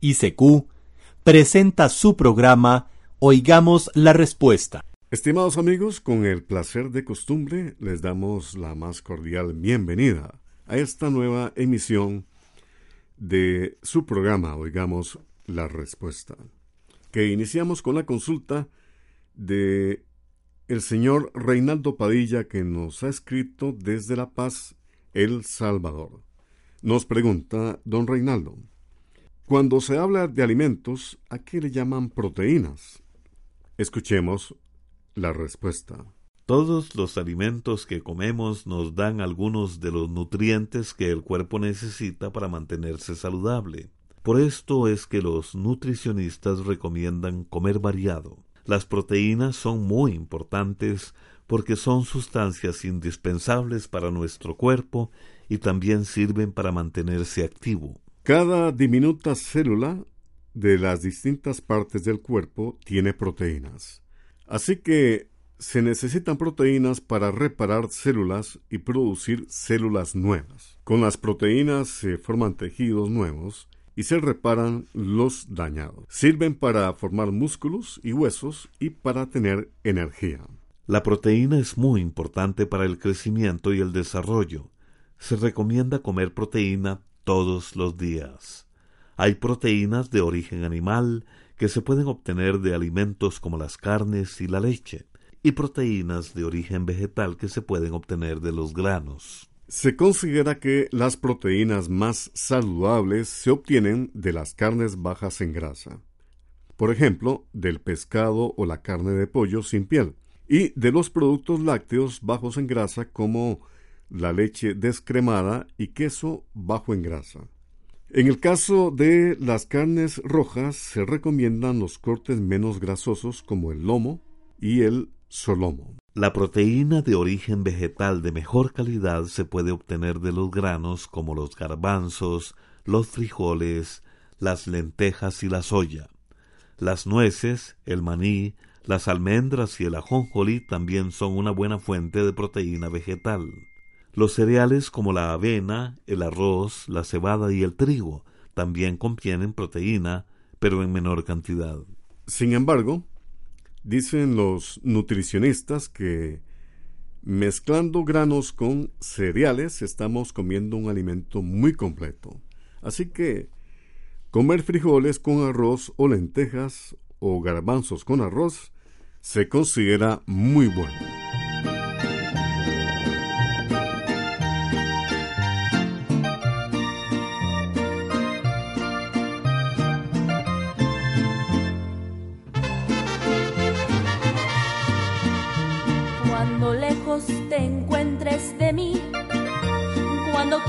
ICQ, presenta su programa Oigamos la Respuesta. Estimados amigos, con el placer de costumbre les damos la más cordial bienvenida a esta nueva emisión de su programa Oigamos la Respuesta, que iniciamos con la consulta de el señor Reinaldo Padilla que nos ha escrito desde La Paz, El Salvador. Nos pregunta don Reinaldo, cuando se habla de alimentos, ¿a qué le llaman proteínas? Escuchemos la respuesta. Todos los alimentos que comemos nos dan algunos de los nutrientes que el cuerpo necesita para mantenerse saludable. Por esto es que los nutricionistas recomiendan comer variado. Las proteínas son muy importantes porque son sustancias indispensables para nuestro cuerpo y también sirven para mantenerse activo. Cada diminuta célula de las distintas partes del cuerpo tiene proteínas. Así que se necesitan proteínas para reparar células y producir células nuevas. Con las proteínas se forman tejidos nuevos y se reparan los dañados. Sirven para formar músculos y huesos y para tener energía. La proteína es muy importante para el crecimiento y el desarrollo. Se recomienda comer proteína todos los días. Hay proteínas de origen animal que se pueden obtener de alimentos como las carnes y la leche, y proteínas de origen vegetal que se pueden obtener de los granos. Se considera que las proteínas más saludables se obtienen de las carnes bajas en grasa. Por ejemplo, del pescado o la carne de pollo sin piel, y de los productos lácteos bajos en grasa como la leche descremada y queso bajo en grasa. En el caso de las carnes rojas se recomiendan los cortes menos grasosos como el lomo y el solomo. La proteína de origen vegetal de mejor calidad se puede obtener de los granos como los garbanzos, los frijoles, las lentejas y la soya. Las nueces, el maní, las almendras y el ajonjolí también son una buena fuente de proteína vegetal. Los cereales como la avena, el arroz, la cebada y el trigo también contienen proteína, pero en menor cantidad. Sin embargo, dicen los nutricionistas que mezclando granos con cereales estamos comiendo un alimento muy completo. Así que comer frijoles con arroz o lentejas o garbanzos con arroz se considera muy bueno.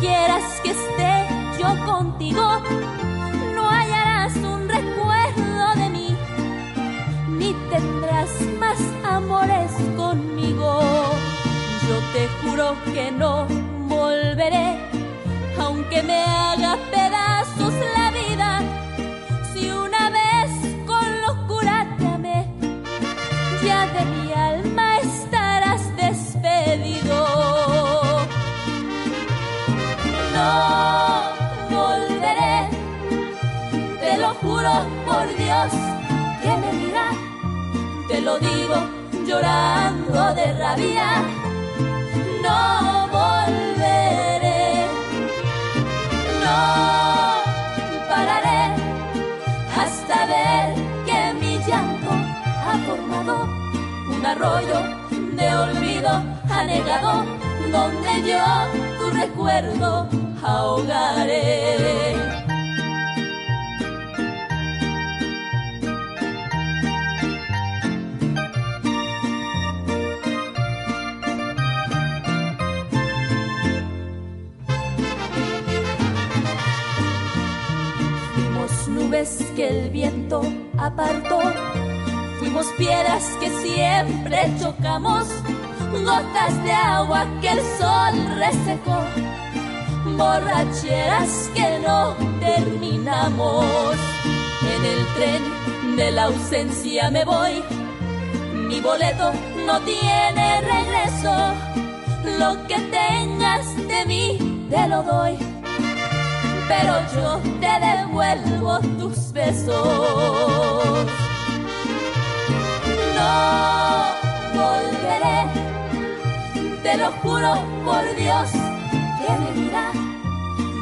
Quieras que esté yo contigo, no hallarás un recuerdo de mí, ni tendrás más amores conmigo. Yo te juro que no volveré, aunque me haga pedazos que me dirá te lo digo llorando de rabia, no volveré, no pararé hasta ver que mi llanto ha formado un arroyo de olvido anegado donde yo tu recuerdo ahogaré. El viento apartó, fuimos piedras que siempre chocamos, gotas de agua que el sol resecó, borracheras que no terminamos. En el tren de la ausencia me voy, mi boleto no tiene regreso, lo que tengas de mí te lo doy pero yo te devuelvo tus besos. No volveré, te lo juro por Dios que me mira,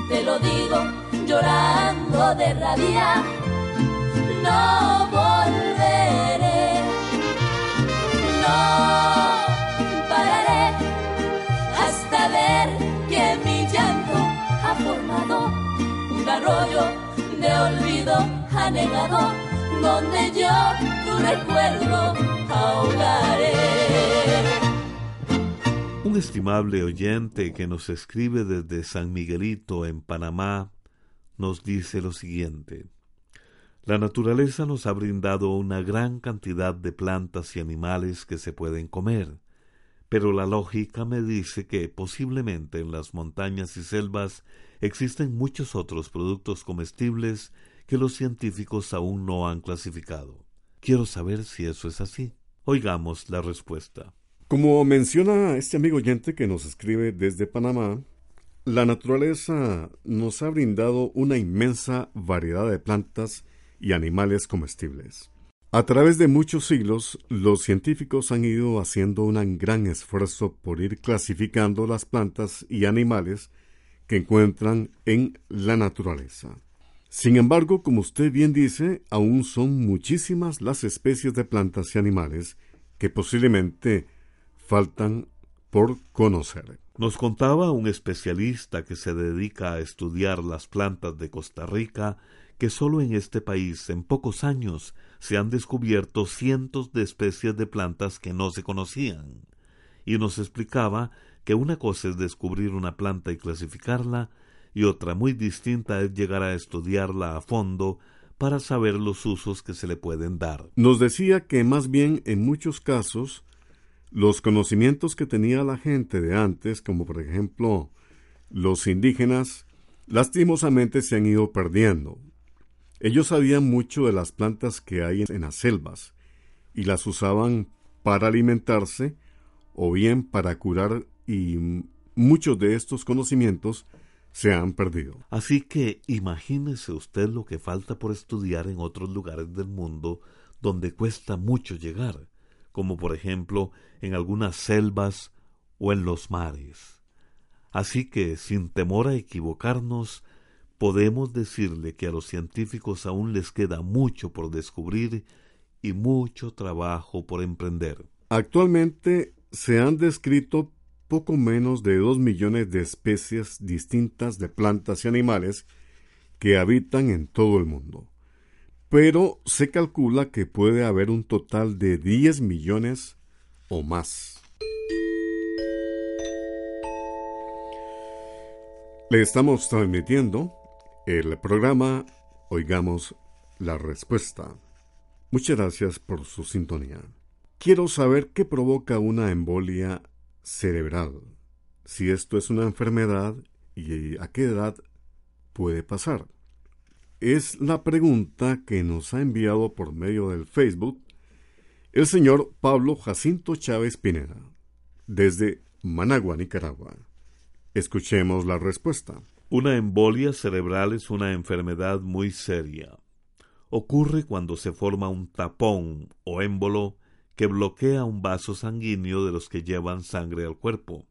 te lo digo llorando de rabia. No olvido donde yo ahogaré. Un estimable oyente que nos escribe desde San Miguelito, en Panamá, nos dice lo siguiente. La naturaleza nos ha brindado una gran cantidad de plantas y animales que se pueden comer, pero la lógica me dice que posiblemente en las montañas y selvas existen muchos otros productos comestibles que los científicos aún no han clasificado. Quiero saber si eso es así. Oigamos la respuesta. Como menciona este amigo oyente que nos escribe desde Panamá, la naturaleza nos ha brindado una inmensa variedad de plantas y animales comestibles. A través de muchos siglos, los científicos han ido haciendo un gran esfuerzo por ir clasificando las plantas y animales que encuentran en la naturaleza. Sin embargo, como usted bien dice, aún son muchísimas las especies de plantas y animales que posiblemente faltan por conocer. Nos contaba un especialista que se dedica a estudiar las plantas de Costa Rica que solo en este país en pocos años se han descubierto cientos de especies de plantas que no se conocían. Y nos explicaba que una cosa es descubrir una planta y clasificarla, y otra muy distinta es llegar a estudiarla a fondo para saber los usos que se le pueden dar. Nos decía que más bien en muchos casos los conocimientos que tenía la gente de antes, como por ejemplo los indígenas, lastimosamente se han ido perdiendo. Ellos sabían mucho de las plantas que hay en las selvas y las usaban para alimentarse o bien para curar y muchos de estos conocimientos se han perdido. Así que imagínese usted lo que falta por estudiar en otros lugares del mundo donde cuesta mucho llegar, como por ejemplo en algunas selvas o en los mares. Así que, sin temor a equivocarnos, podemos decirle que a los científicos aún les queda mucho por descubrir y mucho trabajo por emprender. Actualmente se han descrito poco menos de dos millones de especies distintas de plantas y animales que habitan en todo el mundo. Pero se calcula que puede haber un total de 10 millones o más. Le estamos transmitiendo el programa Oigamos la Respuesta. Muchas gracias por su sintonía. Quiero saber qué provoca una embolia cerebral, si esto es una enfermedad y a qué edad puede pasar. Es la pregunta que nos ha enviado por medio del Facebook el señor Pablo Jacinto Chávez Pineda, desde Managua, Nicaragua. Escuchemos la respuesta. Una embolia cerebral es una enfermedad muy seria. Ocurre cuando se forma un tapón o émbolo que bloquea un vaso sanguíneo de los que llevan sangre al cuerpo.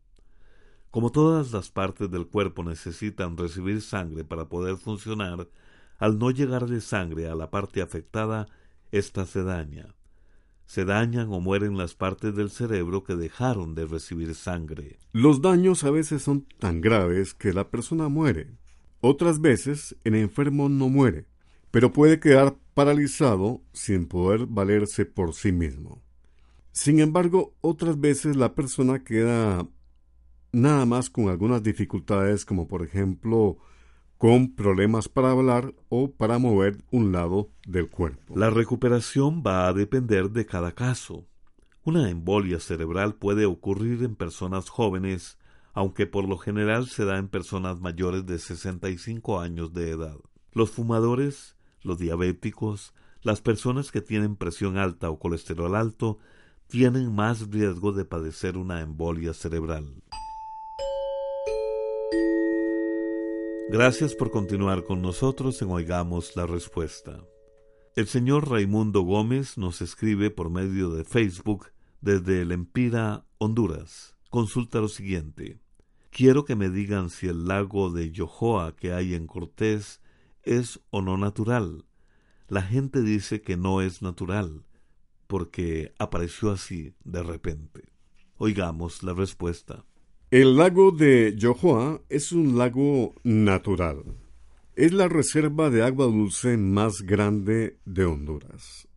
Como todas las partes del cuerpo necesitan recibir sangre para poder funcionar, al no llegarle sangre a la parte afectada, ésta se daña. Se dañan o mueren las partes del cerebro que dejaron de recibir sangre. Los daños a veces son tan graves que la persona muere. Otras veces el enfermo no muere, pero puede quedar paralizado sin poder valerse por sí mismo. Sin embargo, otras veces la persona queda nada más con algunas dificultades como por ejemplo con problemas para hablar o para mover un lado del cuerpo. La recuperación va a depender de cada caso. Una embolia cerebral puede ocurrir en personas jóvenes, aunque por lo general se da en personas mayores de 65 años de edad. Los fumadores, los diabéticos, las personas que tienen presión alta o colesterol alto tienen más riesgo de padecer una embolia cerebral. Gracias por continuar con nosotros en Oigamos la Respuesta. El señor Raimundo Gómez nos escribe por medio de Facebook desde el Empira, Honduras. Consulta lo siguiente. Quiero que me digan si el lago de Yohoa que hay en Cortés es o no natural. La gente dice que no es natural, porque apareció así de repente. Oigamos la respuesta. El lago de Yohoa es un lago natural. Es la reserva de agua dulce más grande de Honduras.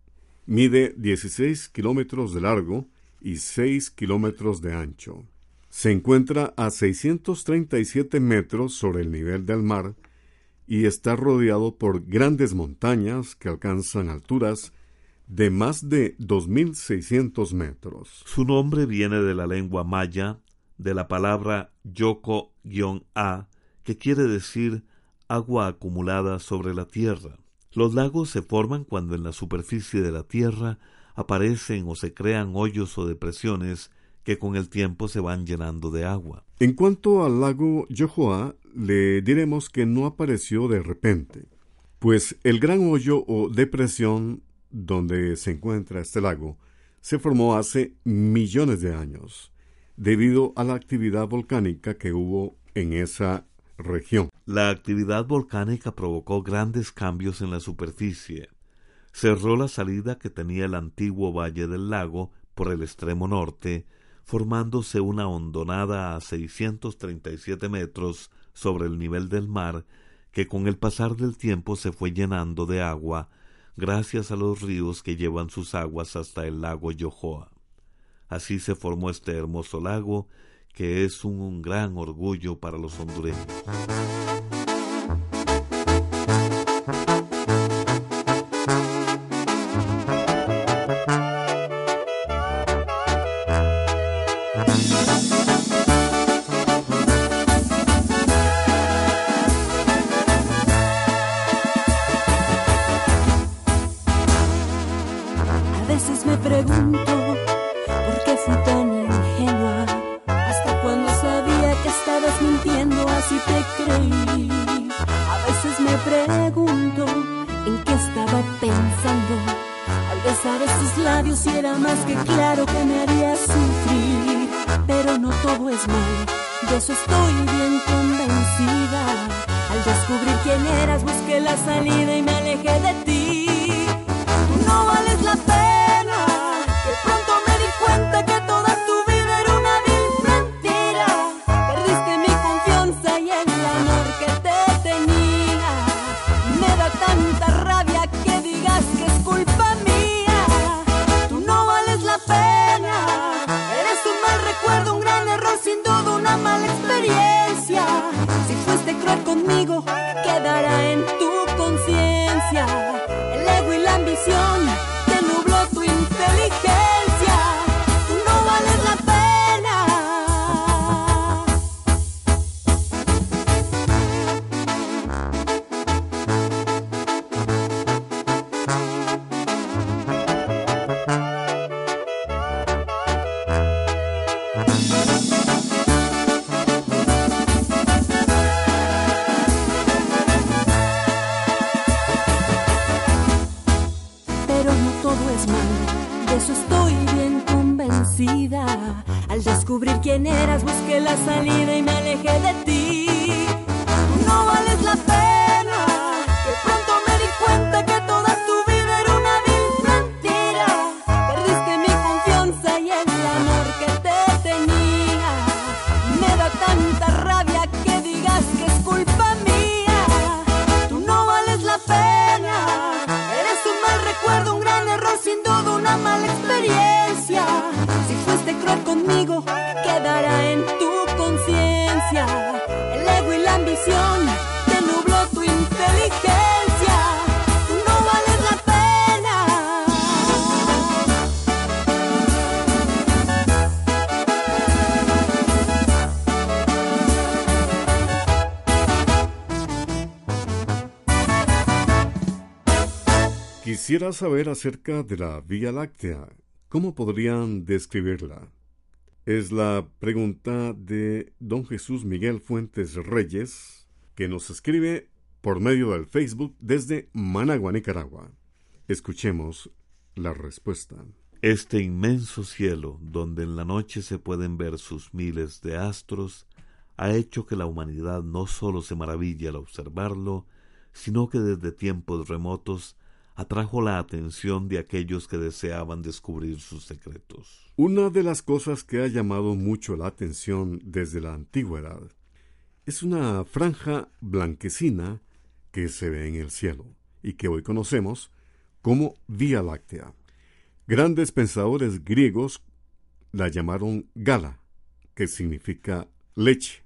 Mide 16 kilómetros de largo y 6 kilómetros de ancho. Se encuentra a 637 metros sobre el nivel del mar y está rodeado por grandes montañas que alcanzan alturas de más de 2.600 metros. Su nombre viene de la lengua maya de la palabra yoko-a, que quiere decir agua acumulada sobre la tierra. Los lagos se forman cuando en la superficie de la tierra aparecen o se crean hoyos o depresiones que con el tiempo se van llenando de agua. En cuanto al lago Yohoa, le diremos que no apareció de repente, pues el gran hoyo o depresión donde se encuentra este lago se formó hace millones de años debido a la actividad volcánica que hubo en esa región. La actividad volcánica provocó grandes cambios en la superficie. Cerró la salida que tenía el antiguo valle del lago por el extremo norte, formándose una hondonada a 637 metros sobre el nivel del mar que con el pasar del tiempo se fue llenando de agua gracias a los ríos que llevan sus aguas hasta el lago Yohoa. Así se formó este hermoso lago que es un, gran orgullo para los hondureños. Besar esos labios, y era más que claro que me haría sufrir. Pero no todo es mal, de eso estoy bien convencida. Al descubrir quién eras, busqué la salida y me alejé de ti. Tú no vales la pena, que pronto me di cuenta que de El ego y la ambición te nubló tu inteligencia. Tú no vales la pena. Quisiera saber acerca de la Vía Láctea. ¿Cómo podrían describirla? Es la pregunta de don Jesús Miguel Fuentes Reyes, que nos escribe por medio del Facebook desde Managua, Nicaragua. Escuchemos la respuesta. Este inmenso cielo, donde en la noche se pueden ver sus miles de astros, ha hecho que la humanidad no sólo se maraville al observarlo, sino que desde tiempos remotos atrajo la atención de aquellos que deseaban descubrir sus secretos. Una de las cosas que ha llamado mucho la atención desde la antigüedad es una franja blanquecina que se ve en el cielo y que hoy conocemos como Vía Láctea. Grandes pensadores griegos la llamaron Gala, que significa leche,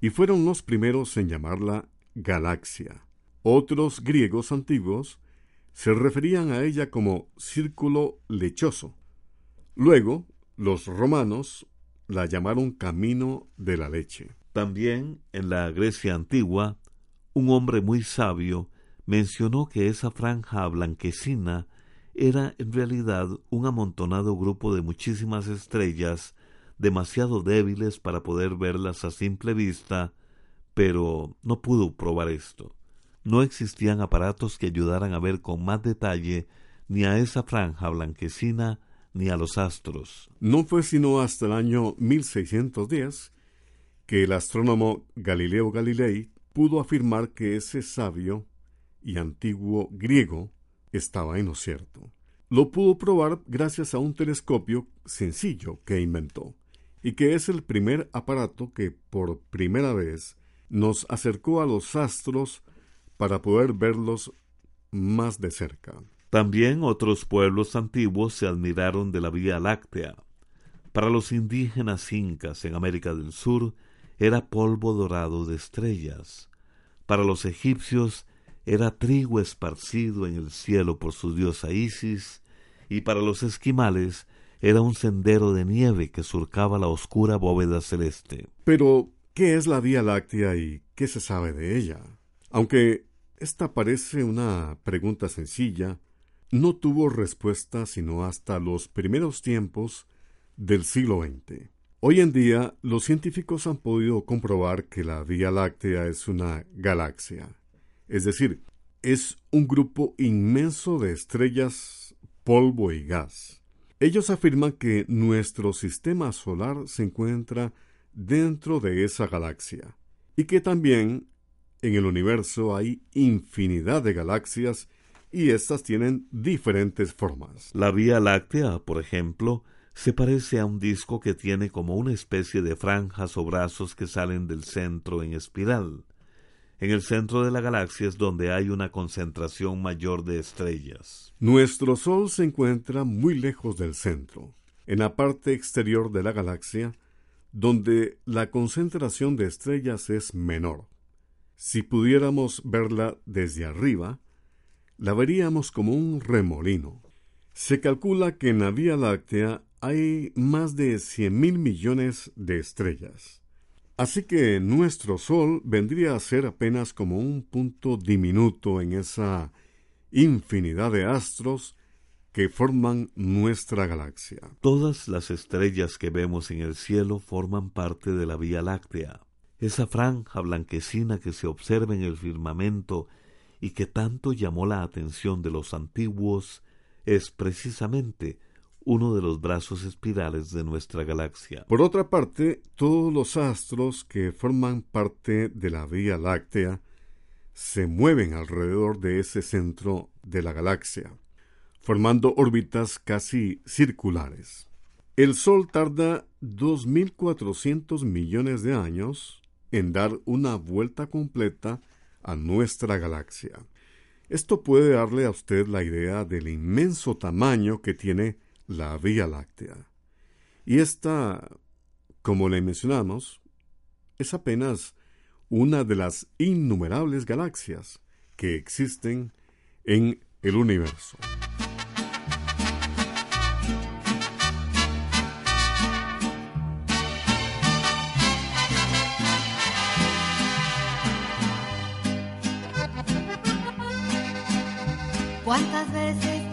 y fueron los primeros en llamarla galaxia. Otros griegos antiguos se referían a ella como círculo lechoso. Luego, los romanos la llamaron camino de la leche. También en la Grecia antigua, un hombre muy sabio mencionó que esa franja blanquecina era en realidad un amontonado grupo de muchísimas estrellas demasiado débiles para poder verlas a simple vista, pero no pudo probar esto. No existían aparatos que ayudaran a ver con más detalle ni a esa franja blanquecina ni a los astros. No fue sino hasta el año 1610 que el astrónomo Galileo Galilei pudo afirmar que ese sabio y antiguo griego estaba en lo cierto. Lo pudo probar gracias a un telescopio sencillo que inventó, y que es el primer aparato que por primera vez nos acercó a los astros para poder verlos más de cerca. También otros pueblos antiguos se admiraron de la Vía Láctea. Para los indígenas incas en América del Sur era polvo dorado de estrellas. Para los egipcios era trigo esparcido en el cielo por su diosa Isis, y para los esquimales era un sendero de nieve que surcaba la oscura bóveda celeste. Pero, ¿qué es la Vía Láctea y qué se sabe de ella? Aunque esta parece una pregunta sencilla, no tuvo respuesta sino hasta los primeros tiempos del siglo XX. Hoy en día, los científicos han podido comprobar que la Vía Láctea es una galaxia, es decir, es un grupo inmenso de estrellas, polvo y gas. Ellos afirman que nuestro sistema solar se encuentra dentro de esa galaxia y que también en el universo hay infinidad de galaxias y éstas tienen diferentes formas. La Vía Láctea, por ejemplo, se parece a un disco que tiene como una especie de franjas o brazos que salen del centro en espiral. En el centro de la galaxia es donde hay una concentración mayor de estrellas. Nuestro Sol se encuentra muy lejos del centro, en la parte exterior de la galaxia, donde la concentración de estrellas es menor. Si pudiéramos verla desde arriba, la veríamos como un remolino. Se calcula que en la Vía Láctea hay más de cien mil millones de estrellas. Así que nuestro Sol vendría a ser apenas como un punto diminuto en esa infinidad de astros que forman nuestra galaxia. Todas las estrellas que vemos en el cielo forman parte de la Vía Láctea. Esa franja blanquecina que se observa en el firmamento y que tanto llamó la atención de los antiguos es precisamente uno de los brazos espirales de nuestra galaxia. Por otra parte, todos los astros que forman parte de la Vía Láctea se mueven alrededor de ese centro de la galaxia, formando órbitas casi circulares. El Sol tarda 2.400 millones de años en dar una vuelta completa a nuestra galaxia. Esto puede darle a usted la idea del inmenso tamaño que tiene la Vía Láctea. Y esta, como le mencionamos, es apenas una de las innumerables galaxias que existen en el universo. ¿Cuántas veces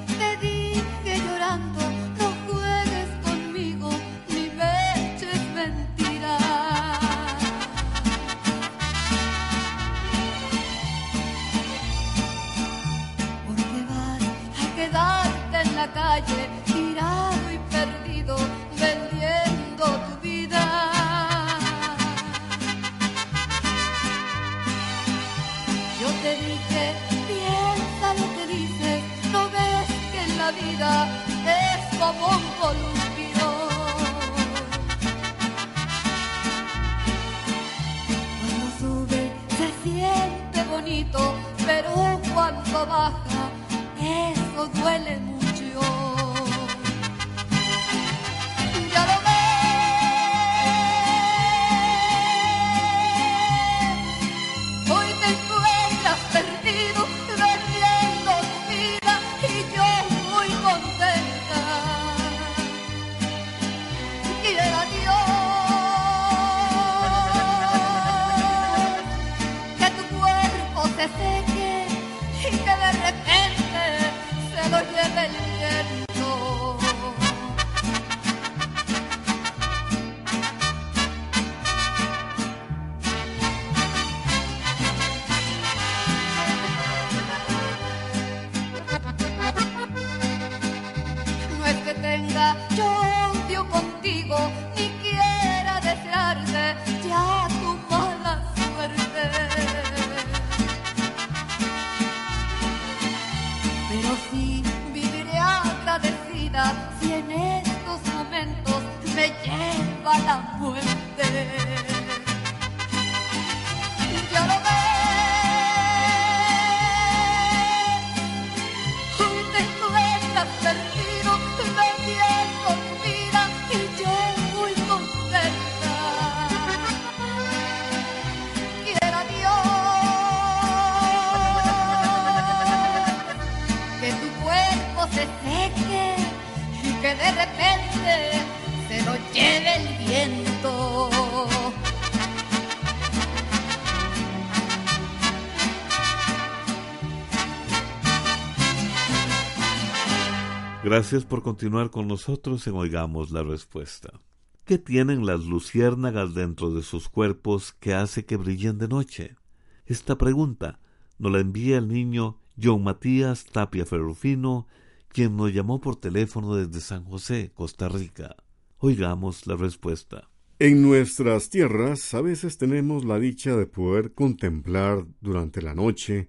Gracias por continuar con nosotros en Oigamos la Respuesta. ¿Qué tienen las luciérnagas dentro de sus cuerpos que hace que brillen de noche? Esta pregunta nos la envía el niño John Matías Tapia Ferrufino, quien nos llamó por teléfono desde San José, Costa Rica. Oigamos la respuesta. En nuestras tierras a veces tenemos la dicha de poder contemplar durante la noche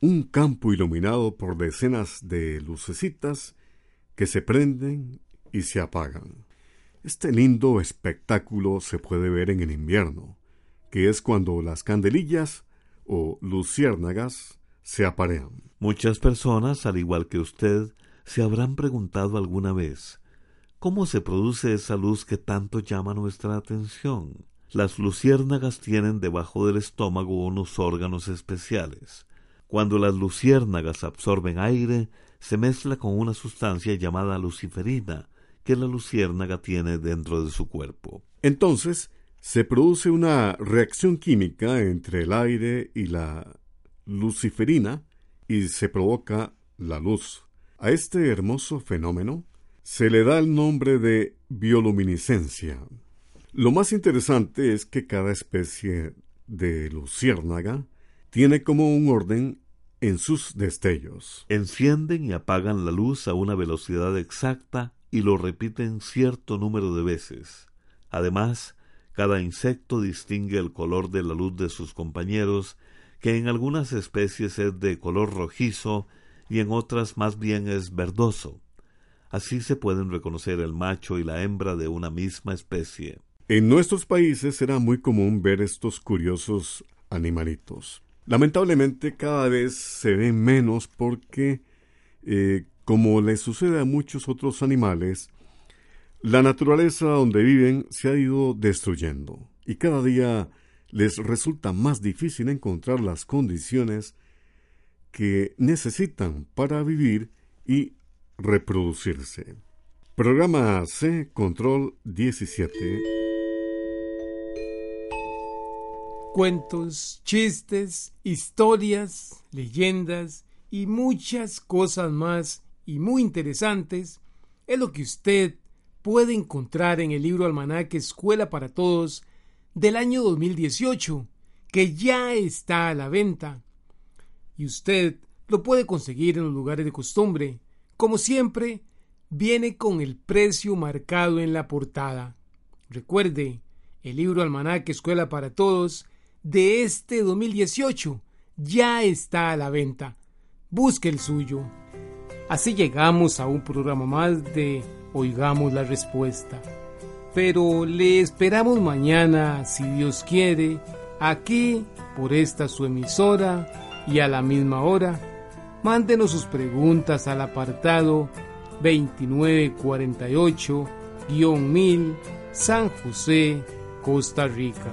un campo iluminado por decenas de lucecitas que se prenden y se apagan. Este lindo espectáculo se puede ver en el invierno, que es cuando las candelillas o luciérnagas se aparean. Muchas personas, al igual que usted, se habrán preguntado alguna vez ¿Cómo se produce esa luz que tanto llama nuestra atención? Las luciérnagas tienen debajo del estómago unos órganos especiales. Cuando las luciérnagas absorben aire, se mezcla con una sustancia llamada luciferina que la luciérnaga tiene dentro de su cuerpo. Entonces, se produce una reacción química entre el aire y la luciferina y se provoca la luz. A este hermoso fenómeno se le da el nombre de bioluminiscencia. Lo más interesante es que cada especie de luciérnaga tiene como un orden en sus destellos. Encienden y apagan la luz a una velocidad exacta y lo repiten cierto número de veces. Además, cada insecto distingue el color de la luz de sus compañeros, que en algunas especies es de color rojizo y en otras más bien es verdoso. Así se pueden reconocer el macho y la hembra de una misma especie. En nuestros países era muy común ver estos curiosos animalitos. Lamentablemente cada vez se ven menos porque, eh, como le sucede a muchos otros animales, la naturaleza donde viven se ha ido destruyendo y cada día les resulta más difícil encontrar las condiciones que necesitan para vivir y reproducirse. Programa C, Control 17. Cuentos, chistes, historias, leyendas y muchas cosas más y muy interesantes es lo que usted puede encontrar en el libro Almanaque Escuela para Todos del año 2018, que ya está a la venta. Y usted lo puede conseguir en los lugares de costumbre. Como siempre, viene con el precio marcado en la portada. Recuerde, el libro Almanaque Escuela para Todos de este 2018 ya está a la venta. Busque el suyo. Así llegamos a un programa más de Oigamos la Respuesta. Pero le esperamos mañana, si Dios quiere, aquí por esta su emisora y a la misma hora. Mándenos sus preguntas al apartado 2948-1000 San José, Costa Rica.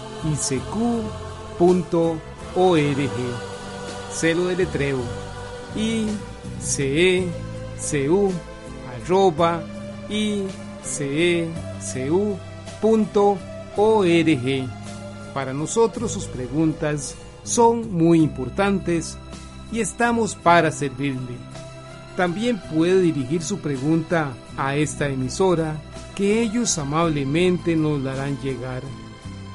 isq.org. Celo de letreo i c e. Para nosotros sus preguntas son muy importantes y estamos para servirle. También puede dirigir su pregunta a esta emisora que ellos amablemente nos la harán llegar.